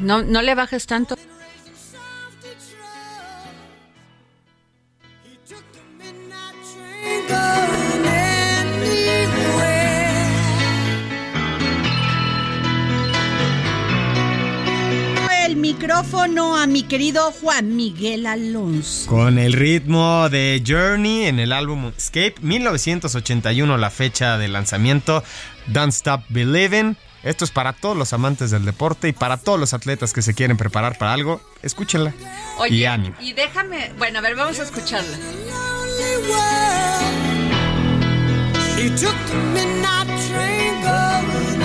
No, no le bajes tanto. Micrófono a mi querido Juan Miguel Alonso. Con el ritmo de Journey en el álbum Escape, 1981 la fecha de lanzamiento, Don't Stop Believing. Esto es para todos los amantes del deporte y para todos los atletas que se quieren preparar para algo. Escúchenla. Oye, y ánimo. y déjame, bueno, a ver, vamos a escucharla. lonely world. She took the midnight train going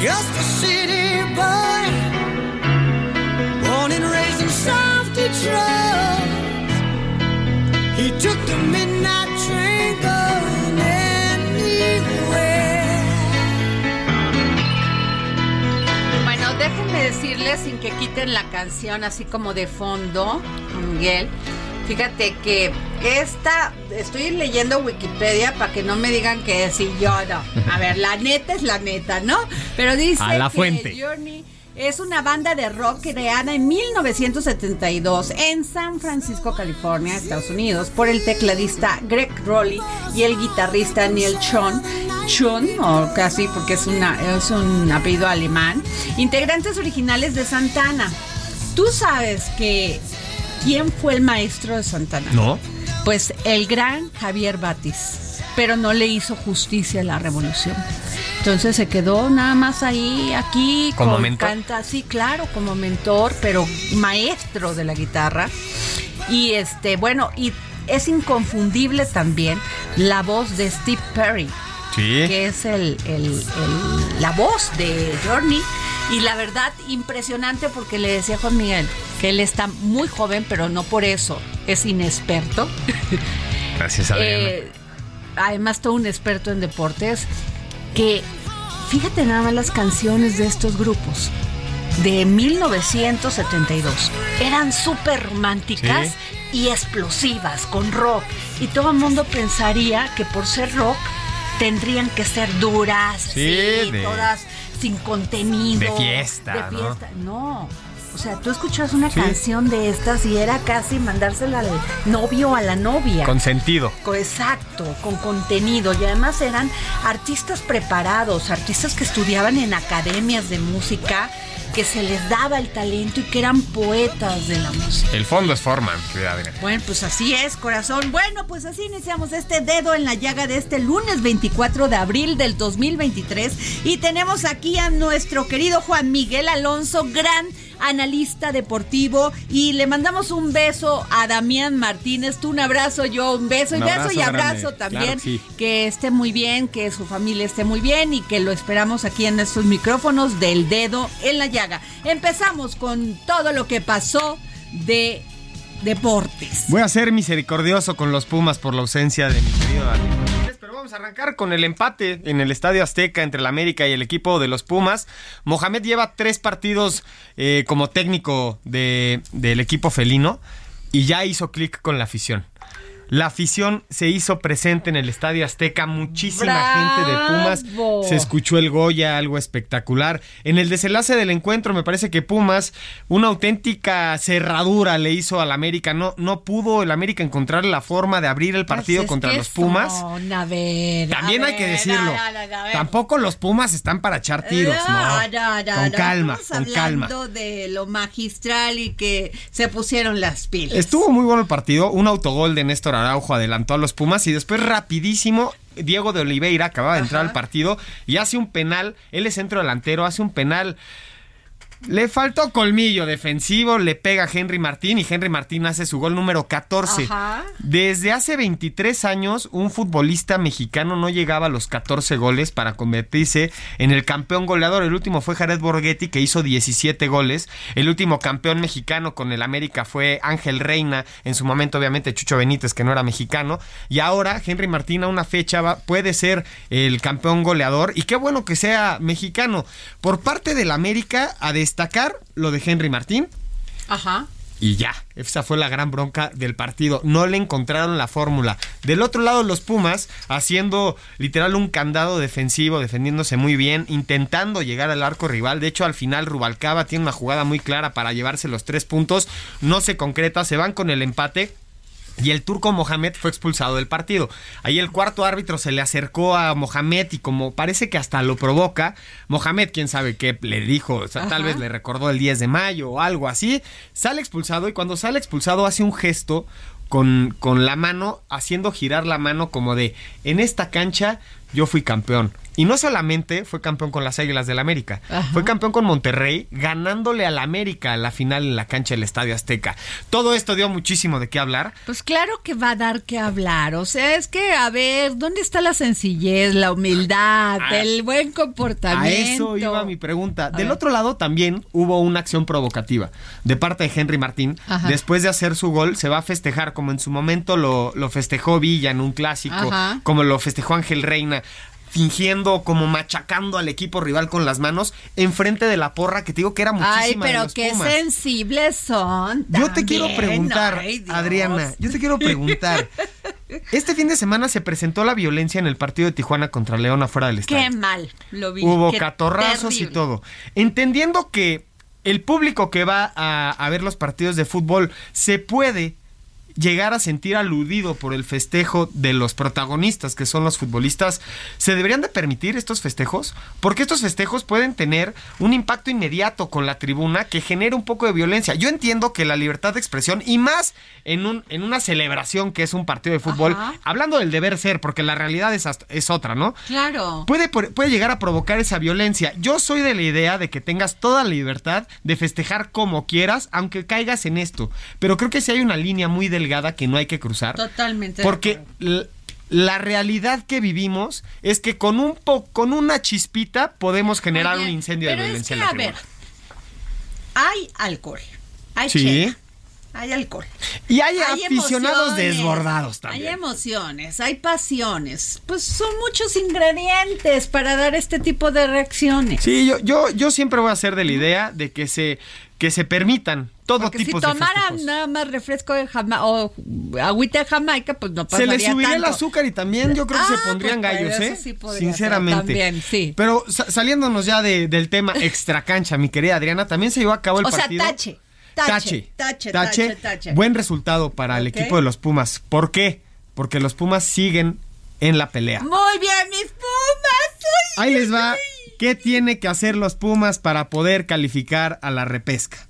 Just a city boy, born and raised in South Detroit. He took the midnight train going anywhere. Bueno, déjenme decirles sin que quiten la canción así como de fondo, Miguel. Fíjate que esta, estoy leyendo Wikipedia para que no me digan que sí, yo no. A ver, la neta es la neta, ¿no? Pero dice A la que fuente. Journey es una banda de rock creada en 1972 en San Francisco, California, Estados Unidos, por el tecladista Greg Rowley y el guitarrista Neil Chon. Chun, o casi porque es, una, es un apellido alemán, integrantes originales de Santana. Tú sabes que quién fue el maestro de Santana. ¿No? Pues el gran Javier Batis, pero no le hizo justicia a la revolución. Entonces se quedó nada más ahí, aquí, ¿Como con- mentor? canta, sí, claro, como mentor, pero maestro de la guitarra. Y este, bueno, y es inconfundible también la voz de Steve Perry, Sí. que es el, el- el- la voz de Journey. Y la verdad, impresionante porque le decía a Juan Miguel que él está muy joven, pero no por eso es inexperto. Gracias, Adriana. Eh, además, todo un experto en deportes. Que fíjate nada más las canciones de estos grupos de 1972. Eran súper románticas y explosivas con rock. Y todo el mundo pensaría que por ser rock tendrían que ser duras, Sí, así, de- todas sin contenido. de fiesta, de ¿no? fiesta. No. O sea, tú escuchas una canción de estas y era casi mandársela al novio o a la novia. Con sentido. Exacto, con contenido. Y además eran artistas preparados, artistas que estudiaban en academias de música, que se les daba el talento y que eran poetas de la música. El fondo es forma, Adriana. Bueno, pues así es, corazón. Bueno, pues así iniciamos este dedo en la llaga de este lunes 24 de abril del 2023. Y tenemos aquí a nuestro querido Juan Miguel Alonso, gran analista deportivo. Y le mandamos un beso a Damián Martínez. Tú un abrazo, yo un beso y Un beso abrazo y abrazo grande. también. Claro que sí. Que esté muy bien, que su familia esté muy bien y que lo esperamos aquí en estos micrófonos del dedo en la llaga. Empezamos con todo lo que pasó de deportes. Voy a ser misericordioso con los Pumas por la ausencia de mi querido Daniel vamos a arrancar con el empate en el Estadio Azteca entre el América y el equipo de los Pumas. Mohamed lleva tres partidos eh, como técnico de- del equipo felino y ya hizo clic con la afición. La afición se hizo presente en el Estadio Azteca, muchísima gente de Pumas. Se escuchó el Goya, algo espectacular. En el desenlace del encuentro me parece que Pumas, una auténtica cerradura le hizo al América. No, no pudo el América encontrar la forma de abrir el partido Pues es contra los Pumas. ver, También hay que decirlo. Tampoco los Pumas están para echar tiros, con calma, con calma. hablando de lo magistral y que se pusieron las pilas. Estuvo muy bueno el partido. Un autogol de Néstor Araujo adelantó a los Pumas y después rapidísimo Diego de Oliveira acababa de entrar al partido y hace un penal. Él es centro delantero, hace un penal. Le faltó colmillo defensivo, le pega a Henry Martín y Henry Martín hace su gol número 14. Ajá. Desde hace 23 años, un futbolista mexicano no llegaba a los 14 goles para convertirse en el campeón goleador. El último fue Jared Borghetti, que hizo 17 goles. El último campeón mexicano con el América fue Ángel Reina. En su momento, obviamente, Chucho Benítez, que no era mexicano. Y ahora, Henry Martín, a una fecha, va- puede ser el campeón goleador. Y qué bueno que sea mexicano. Por parte del América, a destacar lo de Henry Martín. Ajá. Y ya, esa fue la gran bronca del partido. No le encontraron la fórmula. Del otro lado, los Pumas, haciendo literal un candado defensivo, defendiéndose muy bien, intentando llegar al arco rival. De hecho, al final, Rubalcaba tiene una jugada muy clara para llevarse los tres puntos. No se concreta, se van con el empate. Y el turco Mohamed fue expulsado del partido. Ahí el cuarto árbitro se le acercó a Mohamed y como parece que hasta lo provoca, Mohamed, quién sabe qué le dijo, o sea, tal vez le recordó el 10 de mayo o algo así, sale expulsado y cuando sale expulsado hace un gesto con, con la mano, haciendo girar la mano como de, en esta cancha yo fui campeón. Y no solamente fue campeón con las Águilas del América, Ajá. fue campeón con Monterrey, ganándole al América a la final en la cancha del Estadio Azteca. Todo esto dio muchísimo de qué hablar. Pues claro que va a dar que hablar. O sea, es que, a ver, ¿dónde está la sencillez, la humildad, A- el buen A comportamiento? eso iba mi pregunta. Del ver. otro lado también hubo una acción provocativa de parte de Henry Martín. Ajá. Después de hacer su gol, se va a festejar como en su momento lo, lo festejó Villa en un clásico, Ajá. como lo festejó Ángel Reina. Fingiendo, como machacando al equipo rival con las manos, enfrente de la porra que te digo que era muchísima Ay, de pero los qué Pumas. sensibles son. Yo te quiero preguntar, Ay. Adriana, yo te quiero preguntar. Este fin de semana se presentó la violencia en el partido de Tijuana contra León afuera del estadio. Qué mal lo vi. Hubo qué catorrazos y todo. Entendiendo que el público que va a, a ver los partidos de fútbol se puede llegar a sentir aludido por el festejo de los protagonistas que son los futbolistas, ¿se deberían de permitir estos festejos? Porque estos festejos pueden tener un impacto inmediato con la tribuna que genera un poco de violencia. Yo entiendo que la libertad de expresión y más en, un, en una celebración que es un partido de fútbol, Ajá. hablando del deber ser, porque la realidad es, es otra, ¿no? Claro. puede, puede llegar a provocar esa violencia. Yo soy de la idea de que tengas toda la libertad de festejar como quieras, aunque caigas en esto. Pero creo que sí hay una línea muy delgada que no hay que cruzar. Totalmente. Porque la realidad que vivimos es que con un po con una chispita podemos generar Oye, un incendio de pero es violencia que, en la a ver, tribuna. hay alcohol. Hay Sí. chela, Hay alcohol. Y hay, Hay aficionados desbordados Hay también. emociones, hay pasiones. Pues son muchos ingredientes para dar este tipo de reacciones. Sí, yo, yo, yo siempre voy a ser de la idea de que se, que se permitan todo Porque si tipo de tomaran festejos. nada más refresco de Jamaica o agüita de Jamaica, pues no Se pasaría le subiría el azúcar y también yo creo que Ah, se pondrían pues, gallos, ¿eh? sí Sinceramente. también, sí. Pero sa- saliéndonos ya de- del tema extra cancha, mi querida Adriana, también se llevó a cabo el O sea, partido. tache, tache, tache, tache, tache. Buen resultado para el equipo de los Pumas. ¿Por qué? Porque los Pumas siguen en la pelea. Muy bien, mis pumas. Ahí les va. ¿Qué tiene que hacer los Pumas para poder calificar a la repesca?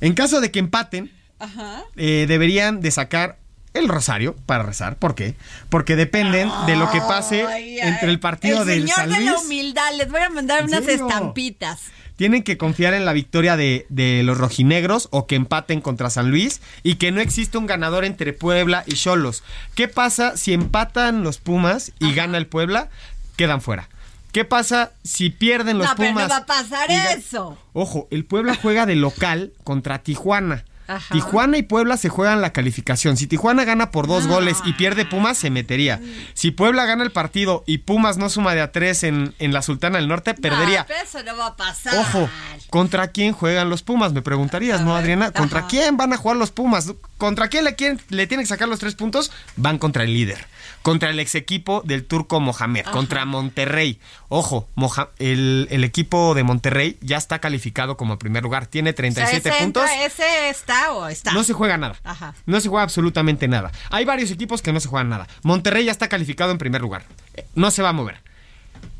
En caso de que empaten, Ajá. eh, deberían de sacar el rosario para rezar. ¿Por qué? Porque dependen de lo que pase Ay, entre el partido el del señor San de la humildad. Les voy a mandar ¿En unas estampitas. Tienen que confiar en la victoria de, de los rojinegros o que empaten contra San Luis y que no existe un ganador entre Puebla y Cholos. ¿Qué pasa si empatan los Pumas y gana el Puebla? Quedan fuera. ¿Qué pasa si pierden los no, pero Pumas? no va a pasar eso. Ojo, el Puebla juega de local contra Tijuana. Ajá. Tijuana y Puebla se juegan la calificación. Si Tijuana gana por dos goles y pierde Pumas, se metería. Si Puebla gana el partido y Pumas no suma de a tres en, en la Sultana del Norte, perdería. No, pero eso no va a pasar. Ojo, ¿contra quién juegan los Pumas? Me preguntarías, ¿no, Adriana? ¿Contra ajá. quién van a jugar los Pumas? ¿Contra quién le, quieren, le tienen que sacar los tres puntos? Van contra el líder. Contra el ex equipo del turco Mohamed. Contra Monterrey. Ojo, Moja- el, el equipo de Monterrey ya está calificado como primer lugar. Tiene O sea, 37 ese puntos. entra- ese está o está. No se juega nada. Ajá. No se juega absolutamente nada. Hay varios equipos que no se juegan nada. Monterrey ya está calificado en primer lugar. Eh, No se va a mover.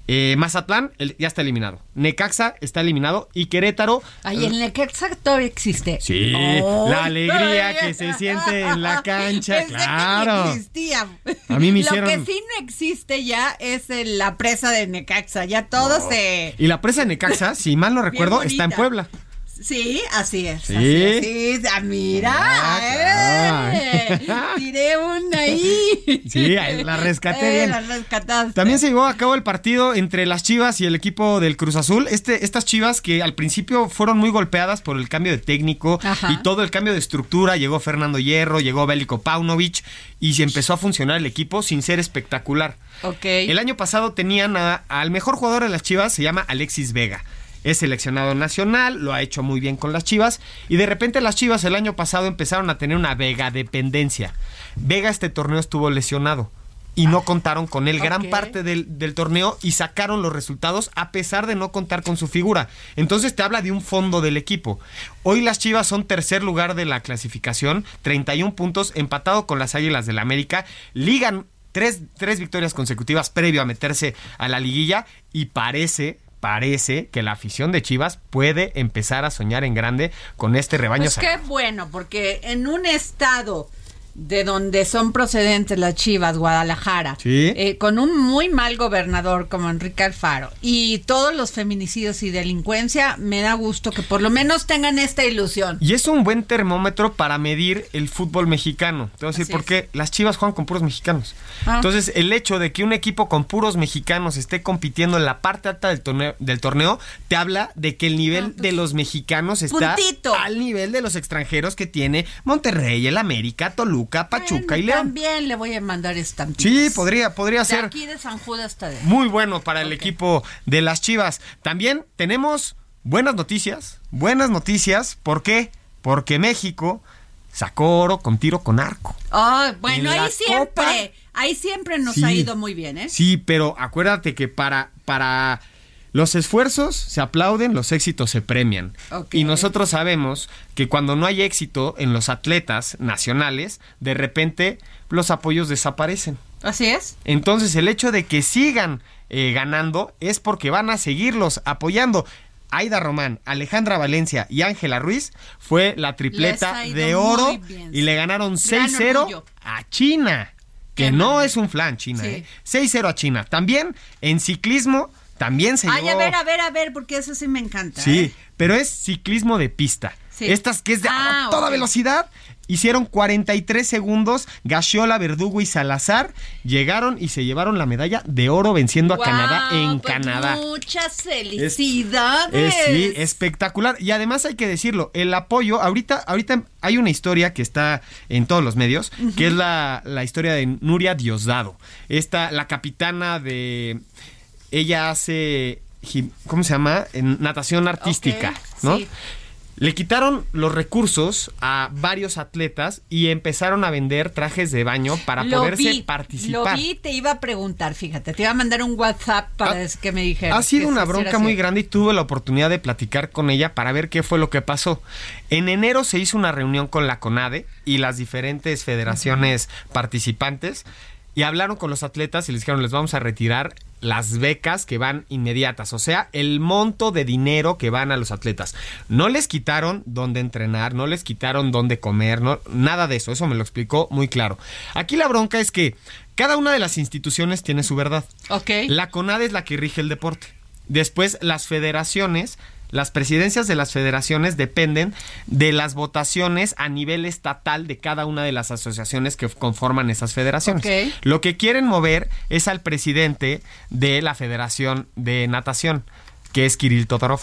Eh, Mazatlán el- ya está eliminado. Necaxa está eliminado. Y Querétaro. Ay, el Necaxa todavía existe. Sí, Oh, la alegría que se siente en la cancha, Pensé claro. existía. A mí me Lo hicieron- que sí no existe ya es el- la presa de Necaxa. Ya todo se. Y la presa de Necaxa, si mal no recuerdo, está en. Puebla. Sí, así es. Sí. así es, sí. Ah, mira. Ah, eh, claro. tiré una ahí. Sí, la rescaté Eh, bien. La rescataste. También se llevó a cabo el partido entre las Chivas y el equipo del Cruz Azul. Este, estas Chivas que al principio fueron muy golpeadas por el cambio de técnico Ajá. y todo el cambio de estructura. Llegó Fernando Hierro, llegó Bélico Paunovic y se empezó a funcionar el equipo sin ser espectacular. Ok. El año pasado tenían a- al mejor jugador de las Chivas, se llama Alexis Vega. Es seleccionado nacional, lo ha hecho muy bien con las Chivas y de repente las Chivas el año pasado empezaron a tener una Vega dependencia. Vega este torneo estuvo lesionado y no contaron con él gran parte del, del torneo y sacaron los resultados a pesar de no contar con su figura. Entonces te habla de un fondo del equipo. Hoy las Chivas son tercer lugar de la clasificación, 31 puntos, empatado con las Águilas del América, ligan tres, tres victorias consecutivas previo a meterse a la liguilla y parece parece que la afición de Chivas puede empezar a soñar en grande con este rebaño Pues qué bueno, porque en un estado de donde son procedentes las Chivas, Guadalajara, Sí. eh, con un muy mal gobernador como Enrique Alfaro y todos los feminicidios y delincuencia, me da gusto que por lo menos tengan esta ilusión. Y es un buen termómetro para medir el fútbol mexicano. Te voy a decir Así por es. qué las Chivas juegan con puros mexicanos. Ah. Entonces, el hecho de que un equipo con puros mexicanos esté compitiendo en la parte alta del torneo, del torneo te habla de que el nivel de los mexicanos está Puntito. al nivel de los extranjeros que tiene Monterrey, el América, Toluca, Pachuca Bueno, y León. También le voy a mandar estampitas. Sí, podría, podría De ser aquí de San Judas hasta de... muy bueno para el equipo de las Chivas. También tenemos buenas noticias, buenas noticias. ¿Por qué? Porque México sacó oro con tiro con arco. Ah, bueno, ahí siempre, Copa- ahí siempre nos Sí. ha ido muy bien, ¿eh? Sí, pero acuérdate que para, para los esfuerzos se aplauden, los éxitos se premian. Y nosotros sabemos que cuando no hay éxito en los atletas nacionales, de repente los apoyos desaparecen. Así es. Entonces el hecho de que sigan eh, ganando es porque van a seguirlos apoyando. Aida Román, Alejandra Valencia y Ángela Ruiz fue la tripleta de oro y le ganaron Gran 6-0 orgullo. a China, que Qué no es un flan China, Sí. ¿eh? 6-0 a China. También en ciclismo también se Ay, llevó a ver, a ver, a ver, porque eso sí me encanta. Sí, ¿eh? pero es ciclismo de pista. Sí. Estas que es de Ah, a toda velocidad. Hicieron 43 segundos. Gashiola, Verdugo y Salazar llegaron y se llevaron la medalla de oro venciendo a Canadá en pues Canadá. Muchas Es- felicidades. es- sí, espectacular. Y además hay que decirlo, el apoyo, ahorita, ahorita hay una historia que está en todos los medios, que es la, la historia de Nuria Diosdado. Esta, la capitana de. Ella hace. ¿Cómo se llama? En natación artística, ¿no? sí. Le quitaron los recursos a varios atletas y empezaron a vender trajes de baño para Lo poderse vi, participar. Lo vi, te iba a preguntar, fíjate, te iba a mandar un WhatsApp para Ha- que me dijeras. Ha sido una bronca muy grande y tuve la oportunidad de platicar con ella para ver qué fue lo que pasó. En enero se hizo una reunión con la CONADE y las diferentes federaciones participantes y hablaron con los atletas y les dijeron les vamos a retirar las becas que van inmediatas, o sea, el monto de dinero que van a los atletas. No les quitaron dónde entrenar, no les quitaron dónde comer, no, nada de eso, eso me lo explicó muy claro. Aquí la bronca es que cada una de las instituciones tiene su verdad. Ok. La CONADE es la que rige el deporte. Después, las federaciones las presidencias de las federaciones dependen de las votaciones a nivel estatal de cada una de las asociaciones que conforman esas federaciones. Lo que quieren mover es al presidente de la Federación de Natación, que es Kirill Todorov.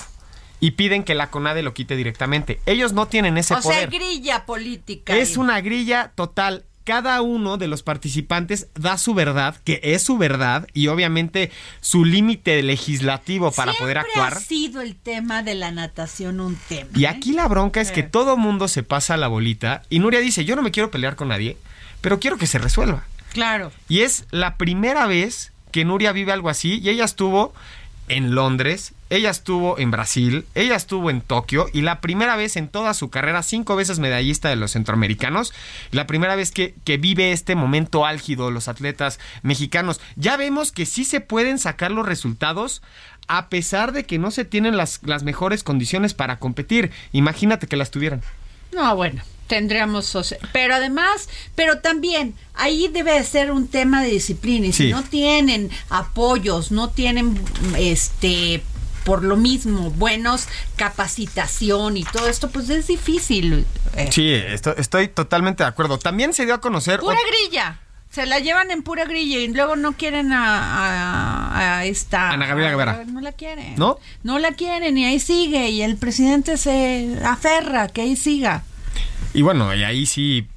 Y piden que la CONADE lo quite directamente. Ellos no tienen ese O sea, poder. grilla política. Es ahí. una grilla total. Cada uno de los participantes da su verdad, que es su verdad, y obviamente su límite legislativo para poder actuar. ha sido el tema de la natación un tema. Y ¿eh? aquí la bronca es que todo mundo se pasa la bolita. Y Nuria dice: Yo no me quiero pelear con nadie, pero quiero que se resuelva. Claro. Y es la primera vez que Nuria vive algo así. Y ella estuvo en Londres, ella estuvo en Brasil, ella estuvo en Tokio. Y la primera vez en toda su carrera, cinco veces medallista de los centroamericanos. La primera vez que, que vive este momento álgido los atletas mexicanos. Ya vemos que sí se pueden sacar los resultados. A pesar de que no se tienen las, las mejores condiciones para competir. Imagínate que las tuvieran. No, bueno, tendríamos, o sea, pero además, pero también ahí debe de ser un tema de disciplina y Sí. si no tienen apoyos, no tienen este por lo mismo buenos capacitación y todo esto, pues es difícil. eh. Sí, esto- estoy totalmente de acuerdo. También se dio a conocer... Pura grilla. Se la llevan en pura grilla y luego no quieren a, a- a esta... Ana Gabriela Guevara. No la quieren. ¿No? No la quieren y ahí sigue y el presidente se aferra que ahí siga. Y bueno, y ahí sí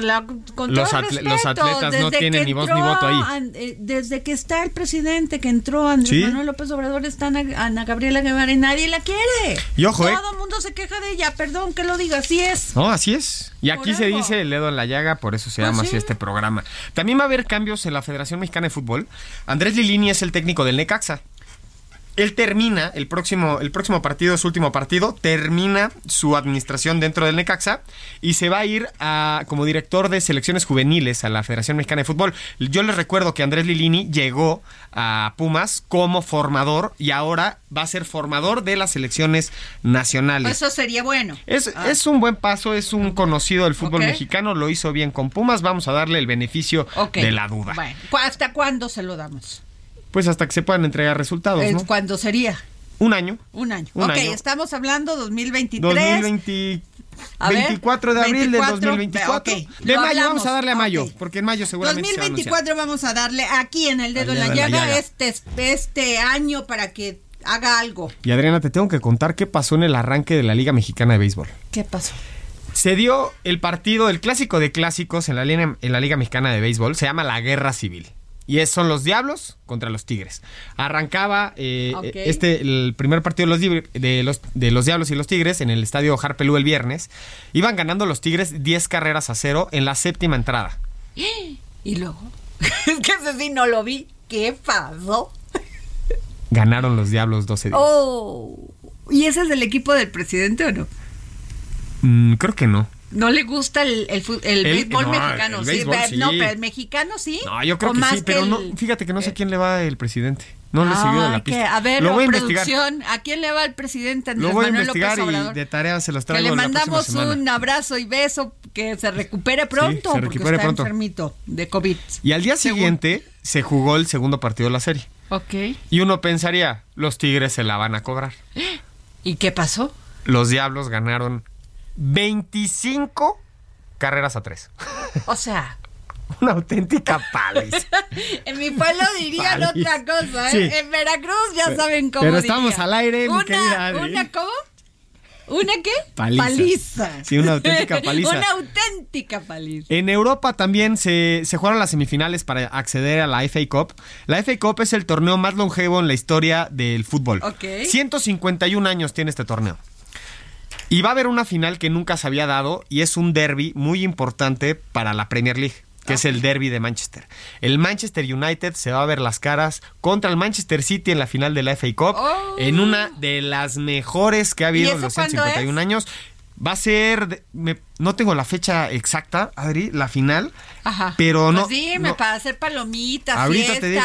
La- con Los todo atle- respeto, los atletas no tienen ni voz entró ni voto ahí. Eh, desde que está el presidente que entró, Andrés Sí. Manuel López Obrador, está Ana, Ana Gabriela Guevara y nadie la quiere. Y ojo, ¿eh? Todo el mundo se queja de ella, perdón que lo diga, así es. No, así es. Y Por aquí se dice el dedo en la llaga, por eso se Pues llama sí. así este programa. También va a haber cambios en la Federación Mexicana de Fútbol. Andrés Lilini es el técnico del Necaxa. Él termina el próximo, el próximo partido, su último partido, termina su administración dentro del Necaxa y se va a ir a, como director de selecciones juveniles a la Federación Mexicana de Fútbol. Yo les recuerdo que Andrés Lilini llegó a Pumas como formador y ahora va a ser formador de las selecciones nacionales. Eso sería bueno. Es, Ah. es un buen paso, es un conocido del fútbol mexicano, lo hizo bien con Pumas, vamos a darle el beneficio de la duda. Bueno, ¿cu- ¿hasta cuándo se lo damos? Pues hasta que se puedan entregar resultados, Eh, ¿no? ¿Cuándo sería? Un año. Un año. Un ok, año. estamos hablando 2023. 2020, A ver, 24 de abril 24, del 2024. ok, de mayo, hablamos, vamos a darle a mayo, porque en mayo seguramente se va a. 2024 vamos a darle aquí en el dedo en la la llaga, llaga. Este, este año para que haga algo. Y Adriana, te tengo que contar qué pasó en el arranque de la Liga Mexicana de Béisbol. ¿Qué pasó? Se dio el partido, el clásico de clásicos en la, Liga- en la Liga Mexicana de Béisbol, se llama la Guerra Civil. Y es, son los Diablos contra los Tigres. Arrancaba eh, Ok. este el primer partido de los, de, los, de los Diablos y los Tigres en el estadio Harpelú el viernes. Iban ganando los Tigres 10 carreras a cero en la séptima entrada. Y luego, es que ese sí no lo vi. ¿Qué pasó? Ganaron los Diablos 12 días. Oh. ¿Y ese es el equipo del presidente o no? Mm, creo que no. ¿No le gusta el, el, fu- el El- béisbol no, mexicano? el sí, béisbol, ve- sí. No, pero el mexicano sí. No, yo creo ¿O que sí, pero no, fíjate que no sé quién le va el presidente. No le he seguido Ah, la que- pista. a ver, Lo voy a investigar. producción, ¿a quién le va el presidente Andrés Lo voy a Manuel investigar López y de tarea se los Que traigo le la próxima mandamos un abrazo y beso, que se recupere pronto, se porque recupere está pronto. enfermito de COVID. Y al día Según. siguiente se jugó el segundo partido de la serie. Ok. Y uno pensaría, los Tigres se la van a cobrar. ¿Y qué pasó? Los Diablos ganaron 25 carreras a 3. O sea, Una auténtica paliza. en mi pueblo dirían Paliza. otra cosa, ¿eh? Sí. En Veracruz ya saben cómo pero estamos al aire, mi una, querida Adri. ¿Una cómo? ¿Una qué? Paliza. Sí, una auténtica paliza. una auténtica paliza. En Europa también se, se jugaron las semifinales para acceder a la FA Cup. La FA Cup es el torneo más longevo en la historia del fútbol. Ok. 151 años tiene este torneo. Y va a haber una final que nunca se había dado y es un derby muy importante para la Premier League, que es el derby de Manchester. El Manchester United se va a ver las caras contra el Manchester City en la final de la FA Cup, Oh. en una de las mejores que ha habido ¿Y en los cuándo 151 es? años. Va a ser, me- no tengo la fecha exacta, Adri, la final, Ajá. pero no. Pues dime, no- para hacer palomitas, Ahorita fiesta. te digo.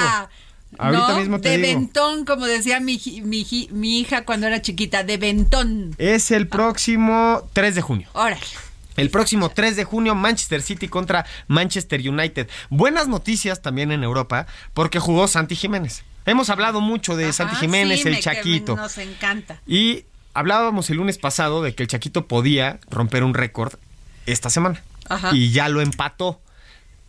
Ahorita ¿no? mismo te de digo. ventón, como decía mi, mi, mi hija cuando era chiquita, de ventón. Es el próximo 3 de junio. Órale. El próximo 3 de junio, Manchester City contra Manchester United. Buenas noticias también en Europa, porque jugó Santi Jiménez. Hemos hablado mucho de Santi Jiménez, sí, el me- Chaquito. Nos encanta. Y hablábamos el lunes pasado de que el Chaquito podía romper un récord esta semana. Ajá. Y ya lo empató.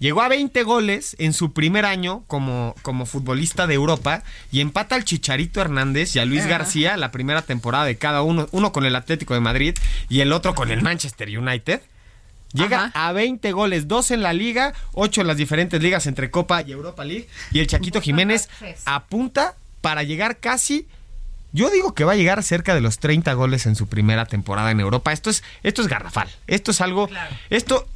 Llegó a 20 goles en su primer año como, como futbolista de Europa y empata al Chicharito Hernández y a Luis García la primera temporada de cada uno, uno con el Atlético de Madrid y el otro con el Manchester United. Llega Ajá. a 20 goles, dos en la liga, ocho en las diferentes ligas entre Copa y Europa League. Y el Chaquito Jiménez apunta para llegar casi yo digo que va a llegar cerca de los 30 goles en su primera temporada en Europa. Esto es, esto es garrafal. Esto es algo. Esto.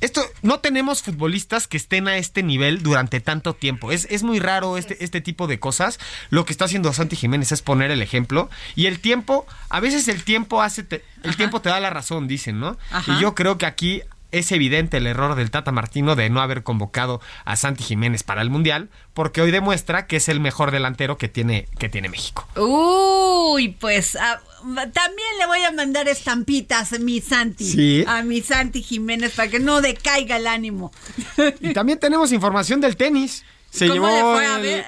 Esto, no tenemos futbolistas que estén a este nivel durante tanto tiempo. Es, es muy raro este, este tipo de cosas. Lo que está haciendo Santi Jiménez es poner el ejemplo. Y el tiempo, a veces el tiempo hace, te- el tiempo te da la razón, dicen, ¿no? Ajá. Y yo creo que aquí es evidente el error del Tata Martino de no haber convocado a Santi Jiménez para el Mundial, porque hoy demuestra que es el mejor delantero que tiene, que tiene México. Uy, pues ah, también le voy a mandar estampitas a mi Santi. Sí. A mi Santi Jiménez para que no decaiga el ánimo. Y también tenemos información del tenis. Se ¿Cómo le llevó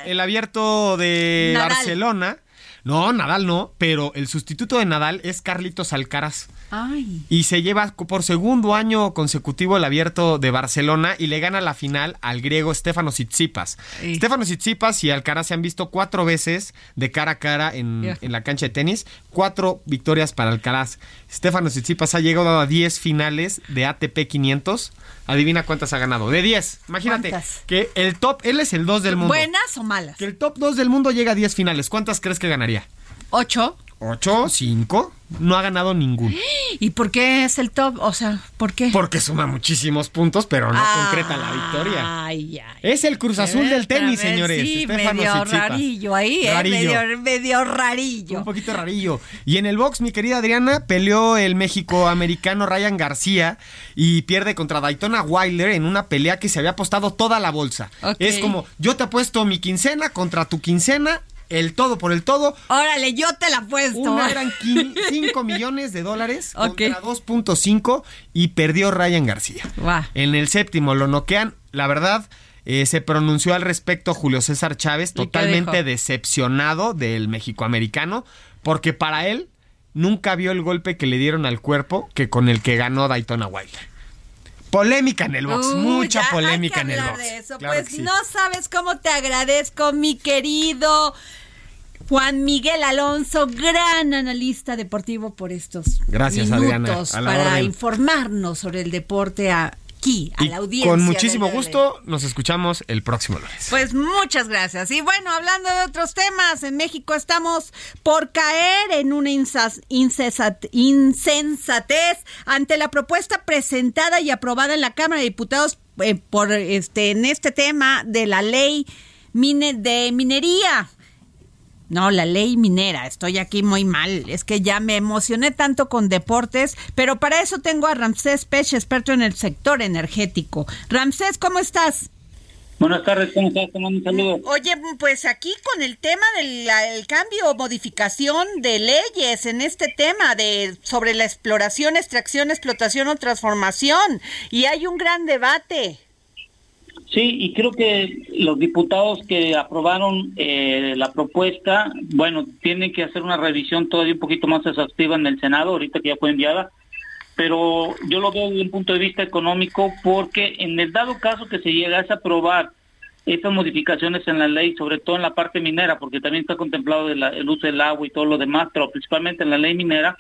el, abierto de Nadal. Barcelona. No, Nadal no, pero el sustituto de Nadal es Carlitos Alcaraz. Ay. Y se lleva por segundo año consecutivo el abierto de Barcelona y le gana la final al griego Stefano Tsitsipas. Sí. Stefano Tsitsipas y Alcaraz se han visto cuatro veces de cara a cara en, la cancha de tenis. Cuatro victorias para Alcaraz. Stefano Tsitsipas ha llegado a 10 finales de ATP 500. Adivina cuántas ha ganado. De 10. Imagínate ¿Cuántas? que el top, él es el 2 del mundo. ¿Buenas o malas? Que el top 2 del mundo llega a 10 finales. ¿Cuántas crees que ganaría? Ocho. 8, 5. No ha ganado ninguno. ¿Y por qué es el top? O sea, ¿por qué? Porque suma muchísimos puntos, pero no concreta la victoria. Ay, ay. Es el Cruz Azul del tenis, ver, señores. Sí, medio rarillo ahí, ¿eh? Rarillo. Medio, medio rarillo. Un poquito rarillo. Y en el box, mi querida Adriana, peleó el México-americano Ryan García y pierde contra Daytona Wilder en una pelea que se había apostado toda la bolsa. Es como, yo te apuesto mi quincena contra tu quincena, el todo por el todo. Órale, yo te la apuesto. Una eran 5 millones de dólares contra 2.5 y perdió Ryan García. En el séptimo lo noquean. La verdad, eh, se pronunció al respecto Julio César Chávez, ¿Y qué totalmente decepcionado del mexicoamericano, porque para él nunca vio el golpe que le dieron al cuerpo que con el que ganó Daytona Wilder. Polémica en el box, Uy, mucha ya hay polémica que en el box. de eso. Claro pues sí. no sabes cómo te agradezco, mi querido Juan Miguel Alonso, gran analista deportivo por estos Gracias, minutos Adriana, a para orden. informarnos sobre el deporte aquí, a Y la audiencia. con muchísimo gusto nos escuchamos el próximo lunes. Pues muchas gracias. Y bueno, hablando de otros temas, en México estamos por caer en una insensatez ante la propuesta presentada y aprobada en la Cámara de Diputados eh, por este en este tema de la ley mine- de minería. No, la ley minera, estoy aquí muy mal. Es que ya me emocioné tanto con deportes, pero para eso tengo a Ramsés Pech, experto en el sector energético. Ramsés, ¿cómo estás? Buenas tardes, ¿cómo estás? Te mando un saludo. Oye, pues aquí con el tema del el cambio o modificación de leyes en este tema de sobre la exploración, extracción, explotación o transformación y hay un gran debate. Sí, y creo que los diputados que aprobaron eh, la propuesta, bueno, tienen que hacer una revisión todavía un poquito más exhaustiva en el Senado, ahorita que ya fue enviada, pero yo lo veo desde un punto de vista económico porque en el dado caso que se llegase a aprobar estas modificaciones en la ley, sobre todo en la parte minera, porque también está contemplado de la- el uso del agua y todo lo demás, pero principalmente en la ley minera,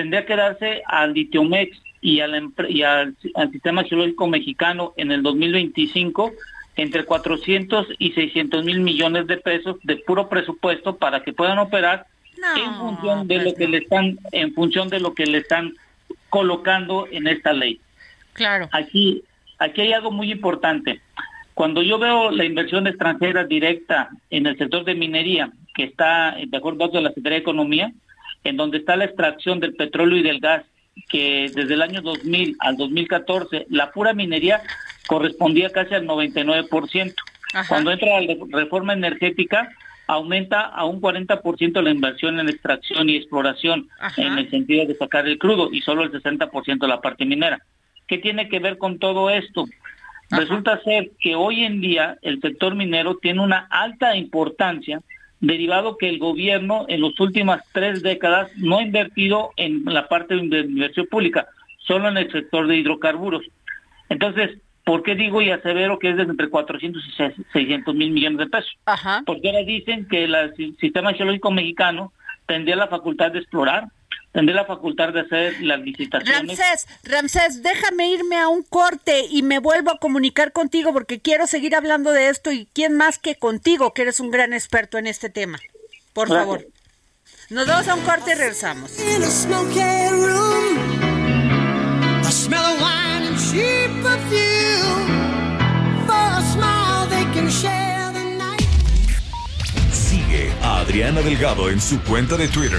tendría que darse al Litiomex y al, empre- y al, al Sistema Geológico Mexicano en el 2025 entre 400 y 600 mil millones de pesos de puro presupuesto para que puedan operar en función de lo que le están en función de lo que le están colocando en esta ley. Claro. Aquí, aquí hay algo muy importante. Cuando yo veo la inversión extranjera directa en el sector de minería, que está de acuerdo a la Secretaría de Economía, en donde está la extracción del petróleo y del gas, que desde el año 2000 al 2014, la pura minería correspondía casi al 99%. Ajá. Cuando entra la reforma energética, aumenta a un 40% la inversión en extracción y exploración Ajá. en el sentido de sacar el crudo y solo el 60% la parte minera. ¿Qué tiene que ver con todo esto? Resulta ser que hoy en día el sector minero tiene una alta importancia derivado que el gobierno en las últimas tres décadas no ha invertido en la parte de inversión pública, solo en el sector de hidrocarburos. Entonces, ¿por qué digo y asevero que es de entre 400 y 600 mil millones de pesos? Porque ahora dicen que el sistema geológico mexicano tendría la facultad de explorar, tendré la facultad de hacer las licitaciones. Ramsés, Ramsés, déjame irme a un corte y me vuelvo a comunicar contigo porque quiero seguir hablando de esto y quién más que contigo, que eres un gran experto en este tema. Por favor. Nos vamos a un corte y regresamos. Sigue a Adriana Delgado en su cuenta de Twitter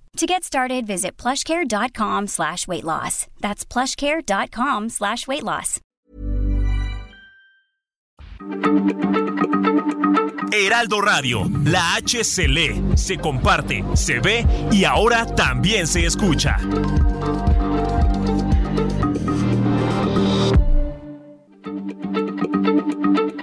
To get started, visit plushcare.com slash weight loss. That's plushcare.com slash weight loss. Heraldo Radio, la H se lee, se comparte, se ve y ahora también se escucha.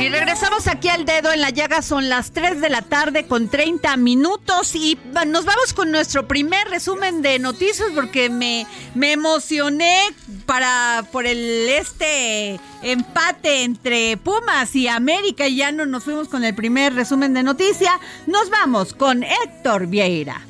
Y regresamos aquí al dedo en la llaga, son las 3 de la tarde con 30 minutos y nos vamos con nuestro primer resumen de noticias porque me, me emocioné para por el este empate entre Pumas y América y ya no nos fuimos con el primer resumen de noticias. Nos vamos con Héctor Vieira.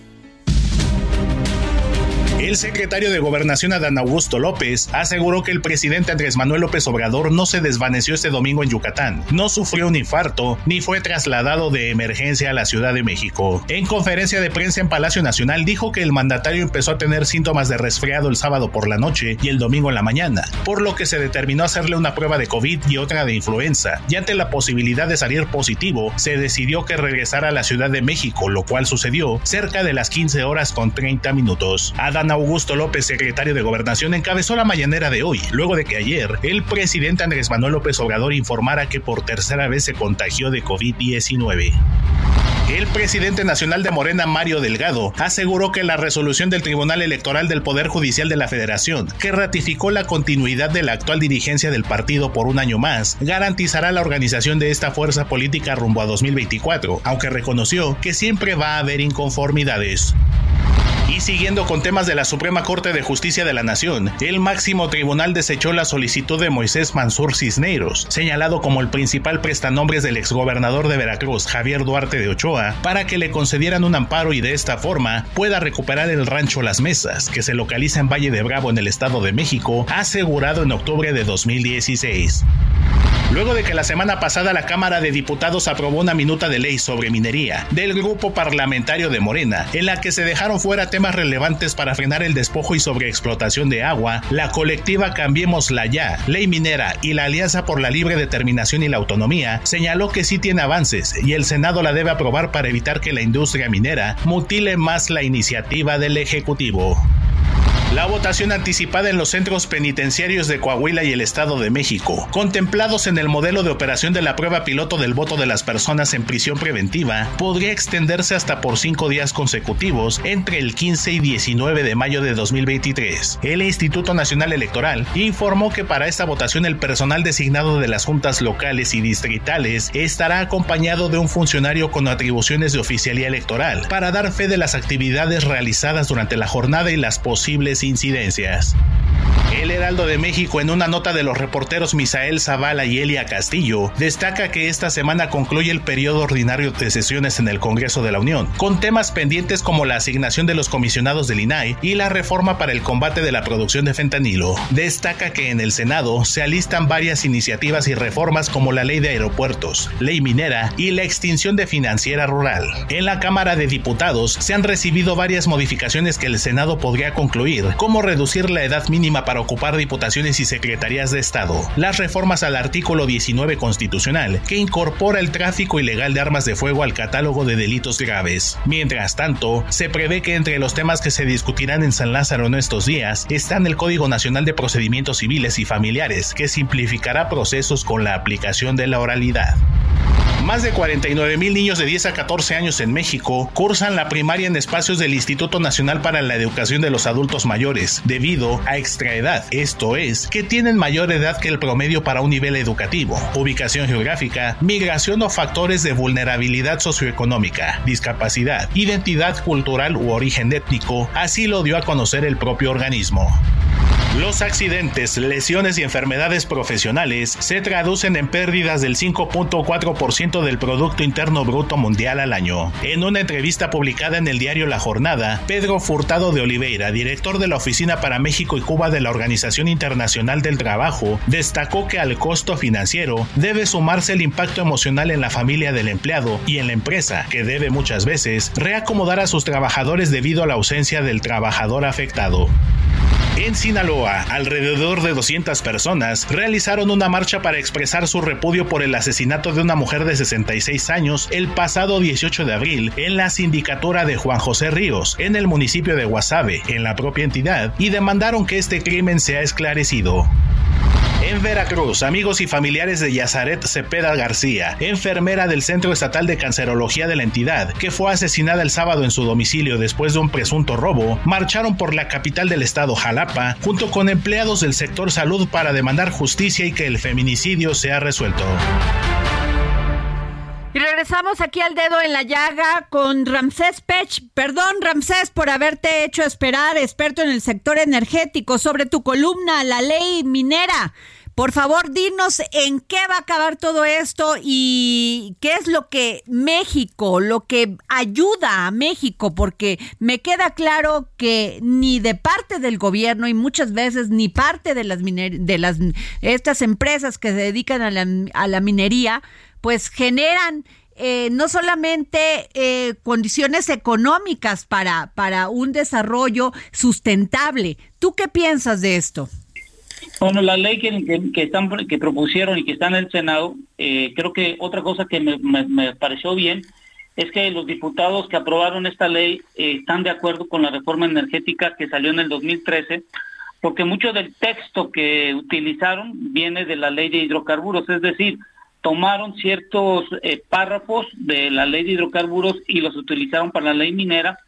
El secretario de Gobernación Adán Augusto López aseguró que el presidente Andrés Manuel López Obrador no se desvaneció este domingo en Yucatán, no sufrió un infarto ni fue trasladado de emergencia a la Ciudad de México. En conferencia de prensa en Palacio Nacional dijo que el mandatario empezó a tener síntomas de resfriado el sábado por la noche y el domingo en la mañana, por lo que se determinó hacerle una prueba de COVID y otra de influenza, y ante la posibilidad de salir positivo, se decidió que regresara a la Ciudad de México, lo cual sucedió cerca de las 15 horas con 30 minutos. Adán Augusto López, secretario de Gobernación, encabezó la mañanera de hoy, luego de que ayer el presidente Andrés Manuel López Obrador informara que por tercera vez se contagió de COVID-19. El presidente nacional de Morena, Mario Delgado, aseguró que la resolución del Tribunal Electoral del Poder Judicial de la Federación, que ratificó la continuidad de la actual dirigencia del partido por un año más, garantizará la organización de esta fuerza política rumbo a 2024, aunque reconoció que siempre va a haber inconformidades. Siguiendo con temas de la Suprema Corte de Justicia de la Nación, el máximo tribunal desechó la solicitud de Moisés Mansur Cisneros, señalado como el principal prestanombres del exgobernador de Veracruz, Javier Duarte de Ochoa, para que le concedieran un amparo y de esta forma pueda recuperar el rancho Las Mesas, que se localiza en Valle de Bravo en el Estado de México, asegurado en octubre de 2016. Luego de que la semana pasada la Cámara de Diputados aprobó una minuta de ley sobre minería del grupo parlamentario de Morena, en la que se dejaron fuera temas relevantes para frenar el despojo y sobreexplotación de agua, la colectiva Cambiémosla Ya, Ley Minera y la Alianza por la Libre Determinación y la Autonomía señaló que sí tiene avances y el Senado la debe aprobar para evitar que la industria minera mutile más la iniciativa del Ejecutivo. La votación anticipada en los centros penitenciarios de Coahuila y el Estado de México, contemplados en el modelo de operación de la prueba piloto del voto de las personas en prisión preventiva, podría extenderse hasta por cinco días consecutivos entre el 15 y 19 de mayo de 2023. El Instituto Nacional Electoral informó que para esta votación el personal designado de las juntas locales y distritales estará acompañado de un funcionario con atribuciones de oficialía electoral para dar fe de las actividades realizadas durante la jornada y las posibles incidencias. El Heraldo de México, en una nota de los reporteros Misael Zavala y Elia Castillo, destaca que esta semana concluye el periodo ordinario de sesiones en el Congreso de la Unión, con temas pendientes como la asignación de los comisionados del INAI y la reforma para el combate de la producción de fentanilo. Destaca que en el Senado se alistan varias iniciativas y reformas como la ley de aeropuertos, ley minera y la extinción de financiera rural. En la Cámara de Diputados se han recibido varias modificaciones que el Senado podría concluir, como reducir la edad mínima para ocupar diputaciones y secretarías de Estado, las reformas al artículo 19 constitucional, que incorpora el tráfico ilegal de armas de fuego al catálogo de delitos graves. Mientras tanto, se prevé que entre los temas que se discutirán en San Lázaro en estos días están el Código Nacional de Procedimientos Civiles y Familiares, que simplificará procesos con la aplicación de la oralidad. Más de 49 mil niños de 10 a 14 años en México cursan la primaria en espacios del Instituto Nacional para la Educación de los Adultos Mayores, debido a extraedad, esto es, que tienen mayor edad que el promedio para un nivel educativo, ubicación geográfica, migración o factores de vulnerabilidad socioeconómica, discapacidad, identidad cultural u origen étnico, así lo dio a conocer el propio organismo. Los accidentes, lesiones y enfermedades profesionales se traducen en pérdidas del 5.4% del Producto Interno Bruto Mundial al año. En una entrevista publicada en el diario La Jornada, Pedro Furtado de Oliveira, director de la Oficina para México y Cuba de la Organización Internacional del Trabajo, destacó que al costo financiero debe sumarse el impacto emocional en la familia del empleado y en la empresa, que debe muchas veces reacomodar a sus trabajadores debido a la ausencia del trabajador afectado. En Sinaloa, alrededor de 200 personas realizaron una marcha para expresar su repudio por el asesinato de una mujer de 66 años el pasado 18 de abril en la sindicatura de Juan José Ríos, en el municipio de Guasave, en la propia entidad, y demandaron que este crimen sea esclarecido. En Veracruz, amigos y familiares de Yazaret Cepeda García, enfermera del Centro Estatal de Cancerología de la entidad, que fue asesinada el sábado en su domicilio después de un presunto robo, marcharon por la capital del estado Jalapa junto con empleados del sector salud para demandar justicia y que el feminicidio sea resuelto. Regresamos aquí al dedo en la llaga con Ramsés Pech. Perdón, Ramsés, por haberte hecho esperar, experto en el sector energético, sobre tu columna, la ley minera. Por favor, dinos en qué va a acabar todo esto y qué es lo que México, lo que ayuda a México, porque me queda claro que ni de parte del gobierno y muchas veces ni parte de las de las estas empresas que se dedican a la, a la minería, pues generan eh, no solamente eh, condiciones económicas para, para un desarrollo sustentable. ¿Tú qué piensas de esto? Bueno, la ley que, que, están, que propusieron y que está en el Senado, eh, creo que otra cosa que me, pareció bien es que los diputados que aprobaron esta ley eh, están de acuerdo con la reforma energética que salió en el 2013, porque mucho del texto que utilizaron viene de la ley de hidrocarburos, es decir, tomaron ciertos eh, párrafos de la ley de hidrocarburos y los utilizaron para la ley minera.